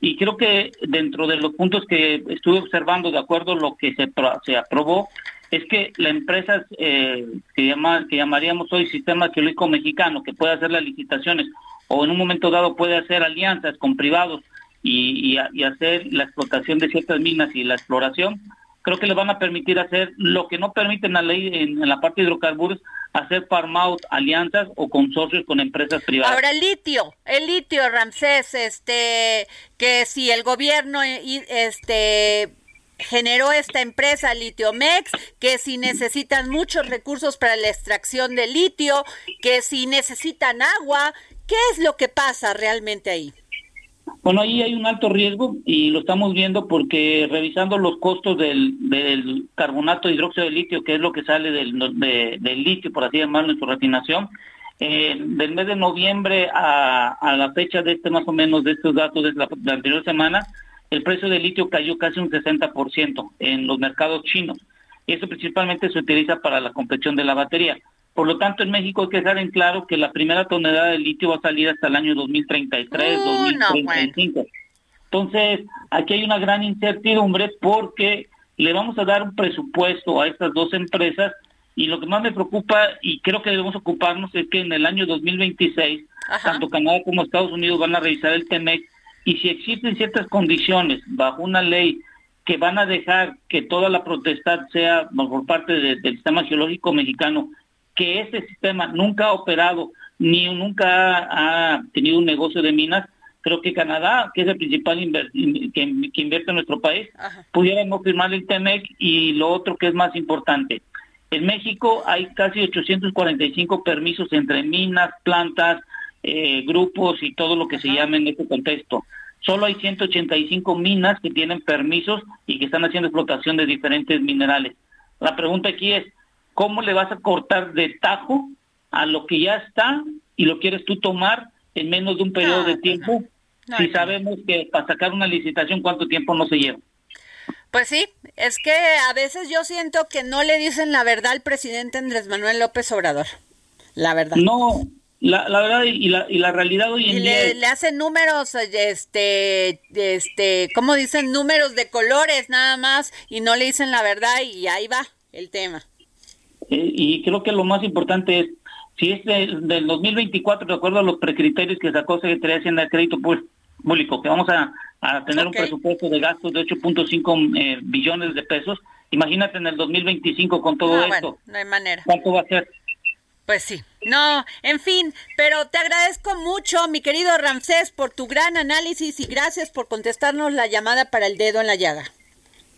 Y creo que dentro de los puntos que estuve observando, de acuerdo a lo que se, se aprobó, es que la empresa eh, que, llama, que llamaríamos hoy Sistema Geológico Mexicano, que puede hacer las licitaciones o en un momento dado puede hacer alianzas con privados y, y, hacer la explotación de ciertas minas y la exploración, creo que le van a permitir hacer lo que no permiten la ley en, la parte de hidrocarburos, hacer farm out alianzas o consorcios con empresas privadas. Ahora el litio, el litio Ramsés, este que si el gobierno este generó esta empresa Litiomex, que si necesitan muchos recursos para la extracción de litio, que si necesitan agua, ¿qué es lo que pasa realmente ahí? Bueno, ahí hay un alto riesgo y lo estamos viendo porque revisando los costos del, carbonato de hidróxido de litio, que es lo que sale del, litio, por así llamarlo, en su refinación, eh, del mes de noviembre a, a, la fecha de este más o menos de estos datos de la, anterior semana, el precio del litio cayó casi un 60% en los mercados chinos. Y eso principalmente se utiliza para la confección de la batería. Por lo tanto, en México hay que dejar en claro que la primera tonelada de litio va a salir hasta el año 2033, 2035. Entonces, aquí hay una gran incertidumbre porque le vamos a dar un presupuesto a estas dos empresas y lo que más me preocupa y creo que debemos ocuparnos es que en el año 2026 tanto Canadá como Estados Unidos van a revisar el TEMEC y si existen ciertas condiciones bajo una ley que van a dejar que toda la protestad sea por parte del sistema geológico mexicano, que ese sistema nunca ha operado ni nunca ha, tenido un negocio de minas, creo que Canadá, que es el principal que, invierte en nuestro país, pudiera no firmar el TEMEC y lo otro que es más importante, en México hay casi 845 permisos entre minas, plantas, eh, grupos y todo lo que se llame en este contexto. Solo hay 185 minas que tienen permisos y que están haciendo explotación de diferentes minerales. La pregunta aquí es, ¿cómo le vas a cortar de tajo a lo que ya está y lo quieres tú tomar en menos de un periodo de tiempo? si sabemos que para sacar una licitación, ¿cuánto tiempo no se lleva? Pues sí, es que a veces yo siento que no le dicen la verdad al presidente Andrés Manuel López Obrador. La verdad. No, la, la verdad y la, y la realidad hoy en y día. Le, le hacen números, este, este, ¿cómo dicen? Números de colores nada más y no le dicen la verdad y ahí va el tema. Eh, y creo que lo más importante es, si es del 2024, de acuerdo a los precriterios que sacó Secretaría de Hacienda de Crédito Público, que vamos a a tener un presupuesto de gastos de 8.5 eh, billones de pesos. Imagínate en el 2025 con todo esto. no hay manera. ¿Cuánto va a ser? Pues sí. No, en fin, pero te agradezco mucho, mi querido Ramsés, por tu gran análisis y gracias por contestarnos la llamada para el dedo en la llaga.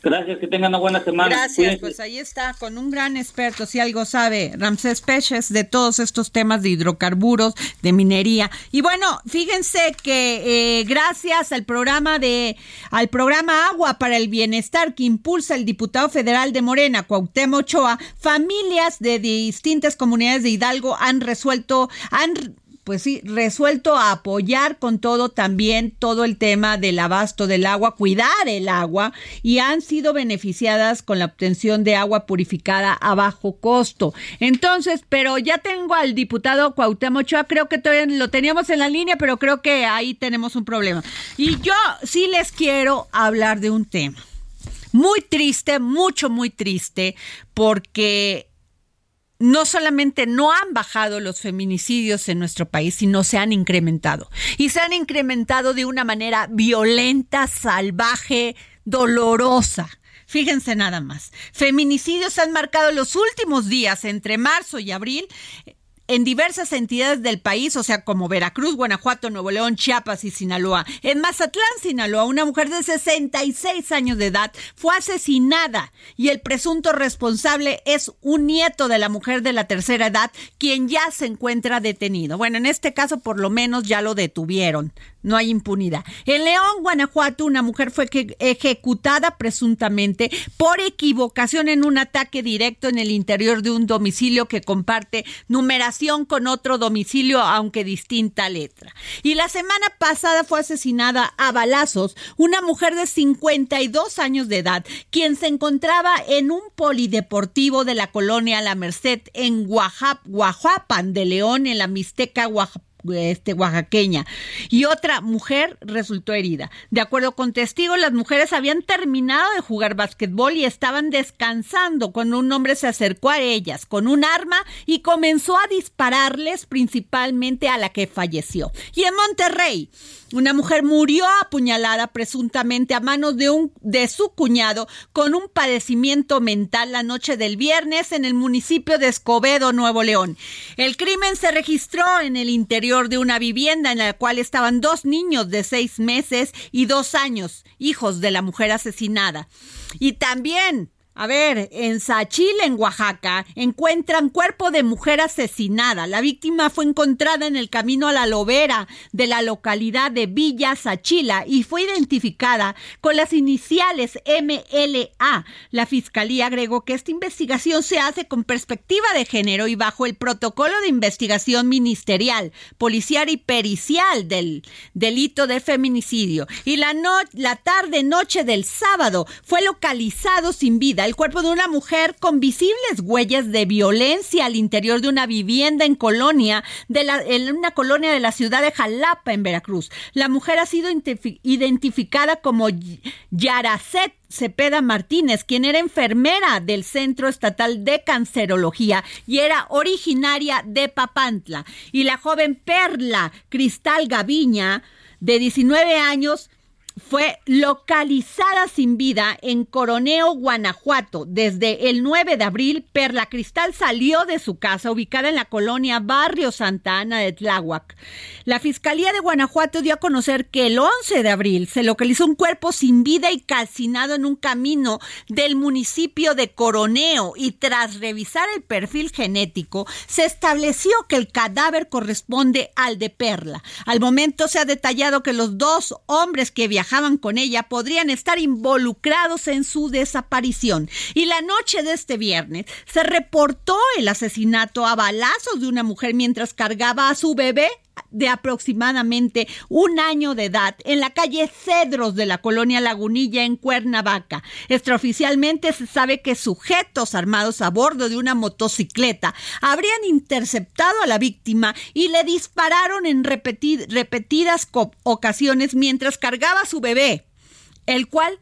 Gracias, que tengan una buena semana. Gracias, pues ahí está, con un gran experto, si algo sabe, Ramsés Peches, de todos estos temas de hidrocarburos, de minería. Y bueno, fíjense que eh, gracias al programa de, al programa Agua para el Bienestar que impulsa el diputado federal de Morena, Cuauhtémoc Ochoa, familias de distintas comunidades de Hidalgo han resuelto, han pues sí, resuelto a apoyar con todo también todo el tema del abasto del agua, cuidar el agua y han sido beneficiadas con la obtención de agua purificada a bajo costo. Entonces, pero ya tengo al diputado Cuauhtémoc Ochoa, creo que todavía lo teníamos en la línea, pero creo que ahí tenemos un problema. Y yo sí les quiero hablar de un tema muy triste, mucho, muy triste, porque no solamente no han bajado los feminicidios en nuestro país, sino se han incrementado. Y se han incrementado de una manera violenta, salvaje, dolorosa. Fíjense nada más. Feminicidios han marcado los últimos días, entre marzo y abril, en diversas entidades del país, o sea, como Veracruz, Guanajuato, Nuevo León, Chiapas y Sinaloa. En Mazatlán, Sinaloa, una mujer de 66 años de edad fue asesinada y el presunto responsable es un nieto de la mujer de la tercera edad, quien ya se encuentra detenido. Bueno, en este caso por lo menos ya lo detuvieron no hay impunidad. En León, Guanajuato, una mujer fue ejecutada presuntamente por equivocación en un ataque directo en el interior de un domicilio que comparte con otro domicilio, aunque distinta letra. Y la semana pasada fue asesinada a balazos una mujer de 52 años de edad, quien se encontraba en un polideportivo de la colonia La Merced en Guajapan de León, en la Mixteca, Oaxaca este, oaxaqueña y otra mujer resultó herida. De acuerdo con testigos, las mujeres habían terminado de jugar básquetbol y estaban descansando cuando un hombre se acercó a ellas con un arma y comenzó a dispararles principalmente a la que falleció. Y en Monterrey, una mujer murió apuñalada presuntamente a manos de un de su cuñado con un padecimiento mental la noche del viernes en el municipio de Escobedo, Nuevo León. El crimen se registró en el interior de una vivienda en la cual estaban dos niños de seis meses y dos años, hijos de la mujer asesinada. Y también A ver, en Sachil, en Oaxaca, encuentran cuerpo de mujer asesinada. La víctima fue encontrada en el camino a la lobera de la localidad de Villa Sachila y fue identificada con las iniciales MLA. La fiscalía agregó que esta investigación se hace con perspectiva de género y bajo el protocolo de investigación ministerial, policial y pericial del delito de feminicidio. Y la, la tarde noche del sábado fue localizado sin vida el cuerpo de una mujer con visibles huellas de violencia al interior de una vivienda en colonia de la, en una colonia de la ciudad de Jalapa en Veracruz. La mujer ha sido identificada como Yaracet Cepeda Martínez, quien era enfermera del Centro Estatal de Cancerología y era originaria de Papantla. Y la joven Perla Cristal Gaviña, de 19 años, fue localizada sin vida en Coroneo, Guanajuato. Desde el 9 de abril, Perla Cristal salió de su casa ubicada en la colonia Barrio Santa Ana de Tláhuac. La Fiscalía de Guanajuato dio a conocer que el 11 de abril se localizó un cuerpo sin vida y calcinado en un camino del municipio de Coroneo y tras revisar el perfil genético, se estableció que el cadáver corresponde al de Perla. Al momento se ha detallado que los dos hombres que viajaron con ella podrían estar involucrados en su desaparición. Y la noche de este viernes se reportó el asesinato a balazos de una mujer mientras cargaba a su bebé de aproximadamente un año de edad en la calle Cedros de la colonia Lagunilla en Cuernavaca. Extraoficialmente se sabe que sujetos armados a bordo de una motocicleta habrían interceptado a la víctima y le dispararon en repetidas ocasiones mientras cargaba a su bebé, el cual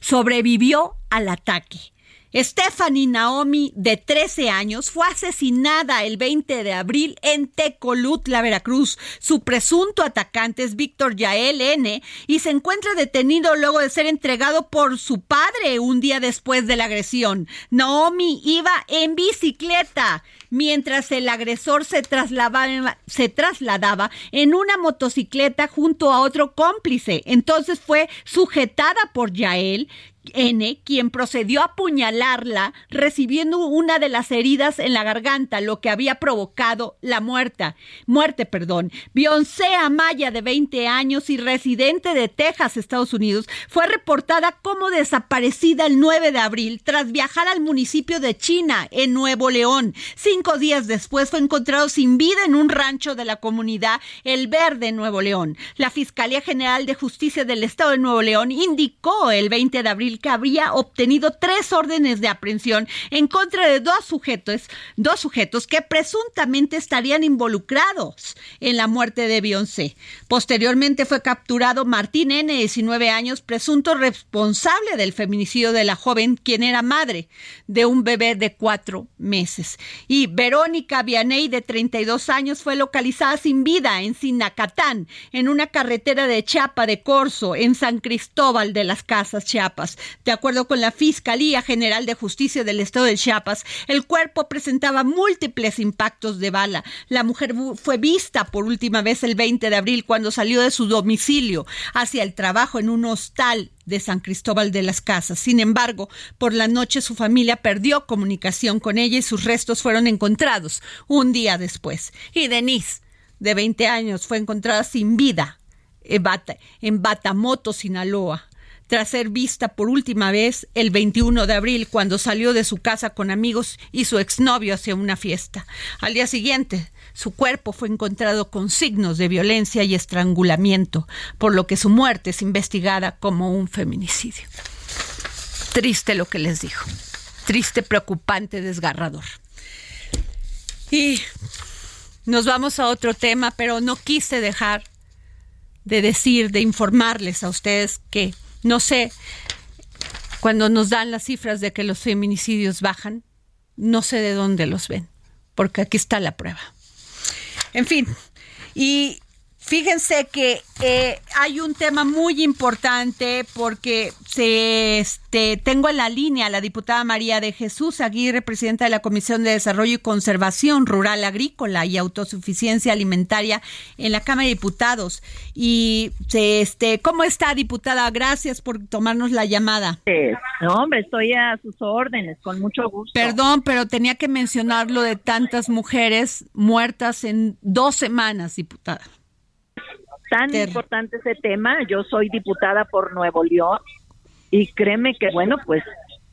sobrevivió al ataque. Stephanie Naomi, de 13 años, fue asesinada el 20 de abril en Tecolutla, Veracruz. Su presunto atacante es Víctor Yael N. y se encuentra detenido luego de ser entregado por su padre un día después de la agresión. Naomi iba en bicicleta mientras el agresor se trasladaba, se trasladaba en una motocicleta junto a otro cómplice. Entonces fue sujetada por Yael, N, quien procedió a apuñalarla, recibiendo una de las heridas en la garganta, lo que había provocado la muerte. Muerte, perdón. Beyoncé Amaya, de 20 años y residente de Texas, Estados Unidos, fue reportada como desaparecida el 9 de abril tras viajar al municipio de China, en Nuevo León. Cinco días después fue encontrado sin vida en un rancho de la comunidad El Verde, Nuevo León. La Fiscalía General de Justicia del Estado de Nuevo León indicó el 20 de abril que habría obtenido tres órdenes de aprehensión en contra de dos sujetos, dos sujetos que presuntamente estarían involucrados en la muerte de Beyoncé. Posteriormente fue capturado Martín N., 19 años, presunto responsable del feminicidio de la joven, quien era madre de un bebé de cuatro meses. Y Verónica Vianey, de 32 años, fue localizada sin vida en Sinacatán, en una carretera de Chiapa de Corzo, en San Cristóbal de las Casas, Chiapas. De acuerdo con la Fiscalía General de Justicia del Estado de Chiapas, el cuerpo presentaba múltiples impactos de bala. La mujer fue vista por última vez el 20 de abril cuando salió de su domicilio hacia el trabajo en un hostal de San Cristóbal de las Casas. Sin embargo, por la noche su familia perdió comunicación con ella y sus restos fueron encontrados un día después. Y Denise, de 20 años, fue encontrada sin vida en Batamoto, Sinaloa tras ser vista por última vez el 21 de abril cuando salió de su casa con amigos y su exnovio hacia una fiesta. Al día siguiente, su cuerpo fue encontrado con signos de violencia y estrangulamiento, por lo que su muerte es investigada como un feminicidio. Triste lo que les dijo. Triste, preocupante, desgarrador. Y nos vamos a otro tema, pero no quise dejar de decir, de informarles a ustedes que no sé, cuando nos dan las cifras de que los feminicidios bajan, no sé de dónde los ven, porque aquí está la prueba. En fin, y Fíjense que eh, hay un tema muy importante porque se, este, tengo en la línea a la diputada María de Jesús Aguirre, presidenta de la Comisión de Desarrollo y Conservación Rural Agrícola y Autosuficiencia Alimentaria en la Cámara de Diputados. Y este, ¿cómo está, diputada? Gracias por tomarnos la llamada. No, hombre, estoy a sus órdenes, con mucho gusto. Perdón, pero tenía que mencionar lo de tantas mujeres muertas en dos semanas, diputada tan importante ese tema. Yo soy diputada por Nuevo León y créeme que, bueno, pues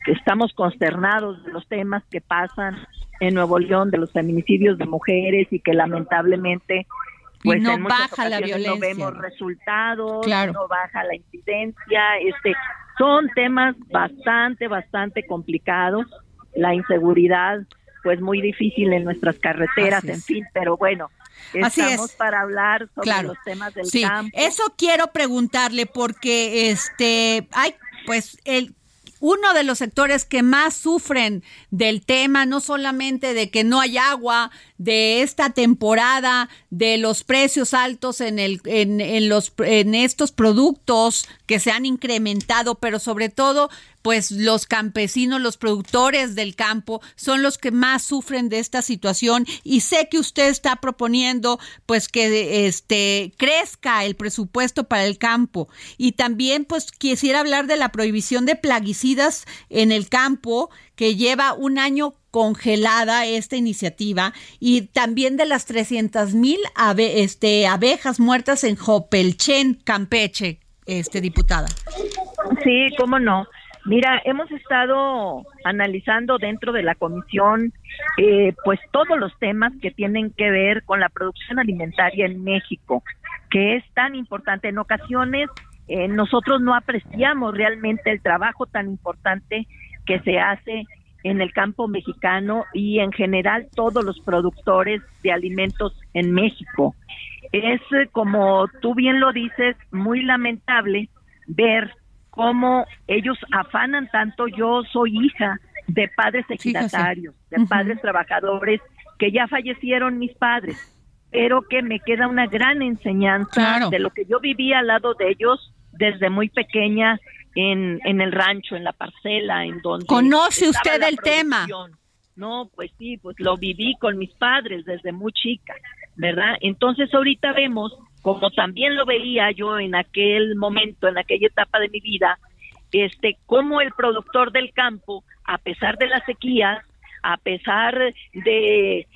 estamos consternados de los temas que pasan en Nuevo León, de los feminicidios de mujeres y que lamentablemente pues no baja la violencia. No vemos resultados, no baja la incidencia, este son temas bastante bastante complicados, la inseguridad pues muy difícil en nuestras carreteras, en fin, pero bueno, Así Estamos para hablar sobre los temas del sí. campo. Eso quiero preguntarle porque este hay pues el uno de los sectores que más sufren del tema, no solamente de que no hay agua, de esta temporada, de los precios altos en, el, en, en, los, en estos productos que se han incrementado, pero sobre todo pues los campesinos, los productores del campo son los que más sufren de esta situación y sé que usted está proponiendo pues que este crezca el presupuesto para el campo y también pues quisiera hablar de la prohibición de plaguicidas en el campo que lleva un año congelada esta iniciativa y también de las 300 mil este, abejas muertas en Jopelchen, Campeche, este diputada. Sí, cómo no. Mira, hemos estado analizando dentro de la comisión eh, pues todos los temas que tienen que ver con la producción alimentaria en México, que es tan importante. En ocasiones eh, nosotros no apreciamos realmente el trabajo tan importante que se hace en el campo mexicano y en general todos los productores de alimentos en México. Es, eh, como tú bien lo dices, muy lamentable ver cómo ellos afanan tanto. Yo soy hija de padres ejidatarios, de padres trabajadores que ya fallecieron mis padres, pero que me queda una gran enseñanza de lo que yo vivía al lado de ellos desde muy pequeña en, en el rancho, en la parcela, en donde... ¿Conoce usted el tema? No, pues sí, pues lo viví con mis padres desde muy chica, ¿verdad? Entonces ahorita vemos como también lo veía yo en aquel momento, en aquella etapa de mi vida, este, como el productor del campo, a pesar de las sequías, a pesar de eh,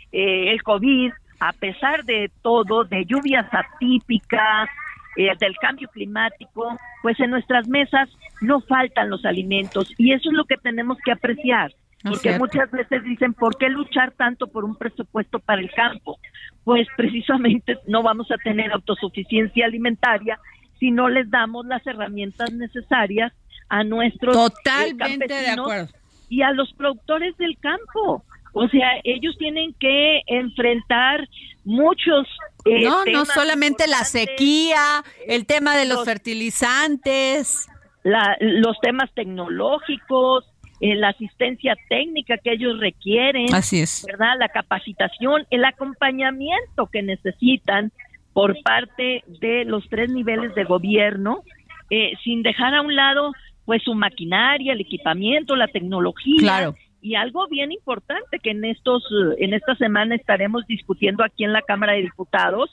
el COVID, a pesar de todo, de lluvias atípicas, eh, del cambio climático, pues en nuestras mesas no faltan los alimentos y eso es lo que tenemos que apreciar. Porque muchas veces dicen, ¿por qué luchar tanto por un presupuesto para el campo? Pues precisamente no vamos a tener autosuficiencia alimentaria si no les damos las herramientas necesarias a nuestros eh, Totalmente de acuerdo. y a los productores del campo. O sea, ellos tienen que enfrentar muchos eh, no, no solamente la sequía, el tema de los, fertilizantes, la, los temas tecnológicos, eh, la asistencia técnica que ellos requieren, Así es. ¿verdad? La capacitación, el acompañamiento que necesitan por parte de los tres niveles de gobierno, eh, sin dejar a un lado pues su maquinaria, el equipamiento, la tecnología. Y algo bien importante que en estos en esta semana estaremos discutiendo aquí en la Cámara de Diputados,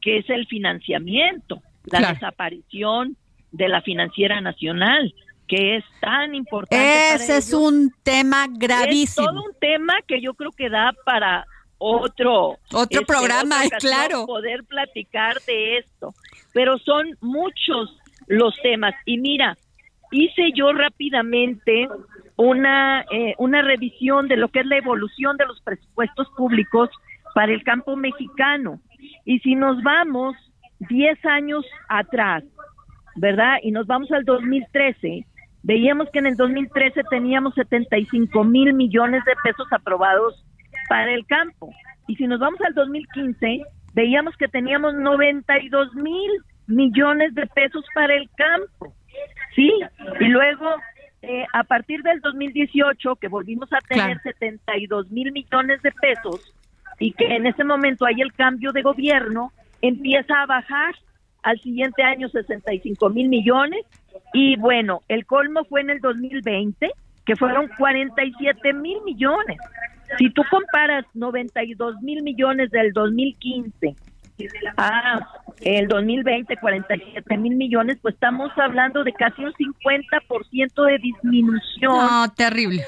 que es el financiamiento, la desaparición de la financiera nacional que es tan importante. Ese es un tema gravísimo. Es todo un tema que yo creo que da para otro otro este, programa, claro, poder platicar de esto. Pero son muchos los temas y mira, hice yo rápidamente una eh, una revisión de lo que es la evolución de los presupuestos públicos para el campo mexicano. Y si nos vamos 10 años atrás, ¿verdad? Y nos vamos al 2013, Veíamos que en el 2013 teníamos 75 mil millones de pesos aprobados para el campo. Y si nos vamos al 2015, veíamos que teníamos 92 mil millones de pesos para el campo. Sí, y luego eh, a partir del 2018, que volvimos a tener 72 mil millones de pesos, y que en ese momento hay el cambio de gobierno, empieza a bajar, al siguiente año 65 mil millones y bueno, el colmo fue en el 2020 que fueron 47 mil millones. Si tú comparas 92 mil millones del 2015 a el 2020 47 mil millones, pues estamos hablando de casi un 50% de disminución. No, terrible.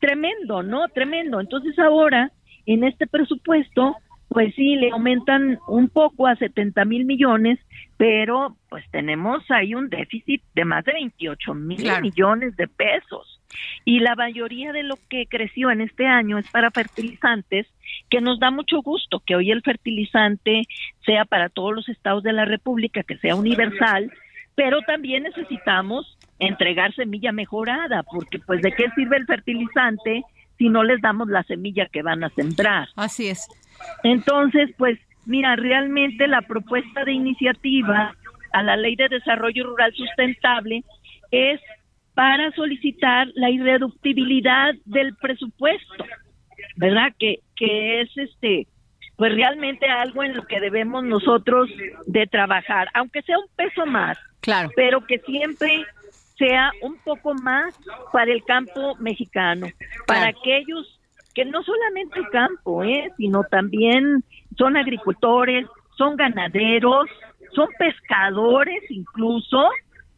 Tremendo, ¿no? Tremendo. Entonces ahora, en este presupuesto, pues sí, le aumentan un poco a 70 mil millones, pero pues tenemos ahí un déficit de más de 28 mil millones de pesos. Y la mayoría de lo que creció en este año es para fertilizantes, que nos da mucho gusto que hoy el fertilizante sea para todos los estados de la República, que sea universal, pero también necesitamos entregar semilla mejorada, porque pues de qué sirve el fertilizante si no les damos la semilla que van a sembrar. Así es. Entonces, pues mira, realmente la propuesta de iniciativa a la Ley de Desarrollo Rural Sustentable es para solicitar la irreductibilidad del presupuesto, ¿verdad? Que, que es este, pues realmente algo en lo que debemos nosotros de trabajar, aunque sea un peso más, claro, pero que siempre sea un poco más para el campo mexicano, para aquellos que no solamente el campo, ¿eh? sino también son agricultores, son ganaderos, son pescadores incluso,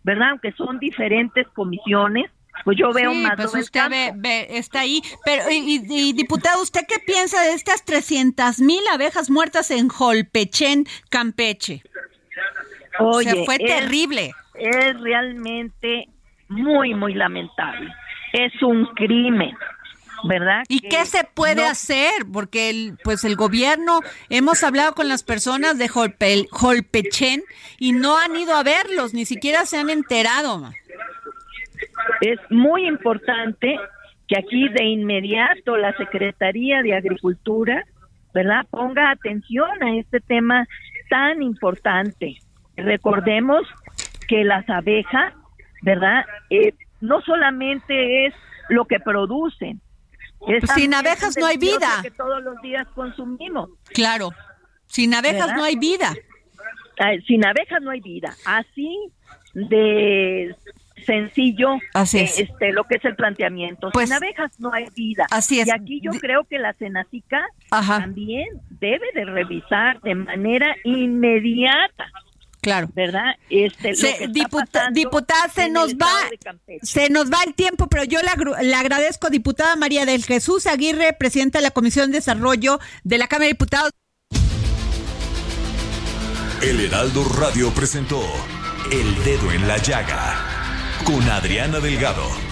¿verdad? Aunque son diferentes comisiones, pues yo veo más pues usted ve, está ahí. Pero, y, diputado, ¿usted qué piensa de estas 300 mil abejas muertas en Jolpechen, Campeche? Oye, fue terrible. Es realmente muy, muy lamentable. Es un crimen. ¿Verdad? ¿Y qué se puede hacer? Porque el, pues el gobierno, hemos hablado con las personas de Jolpe, Jolpechen y no han ido a verlos, ni siquiera se han enterado. Es muy importante que aquí de inmediato la Secretaría de Agricultura, ¿verdad? Ponga atención a este tema tan importante. Recordemos que las abejas, ¿verdad? Eh, no solamente es lo que producen, pues sin abejas no hay vida. Que todos los días consumimos. Claro. Sin abejas no hay vida. Sin abejas no hay vida. Así de sencillo este lo que es el planteamiento. Pues, Sin abejas no hay vida. Así es. Y aquí yo creo que la Cenacica también debe de revisar de manera inmediata Claro. ¿Verdad? Este, se, diputada, se nos va se nos va el tiempo, pero yo le, le, agradezco, diputada María del Jesús Aguirre, presidenta de la Comisión de Desarrollo de la Cámara de Diputados. El Heraldo Radio presentó El Dedo en la Llaga con Adriana Delgado.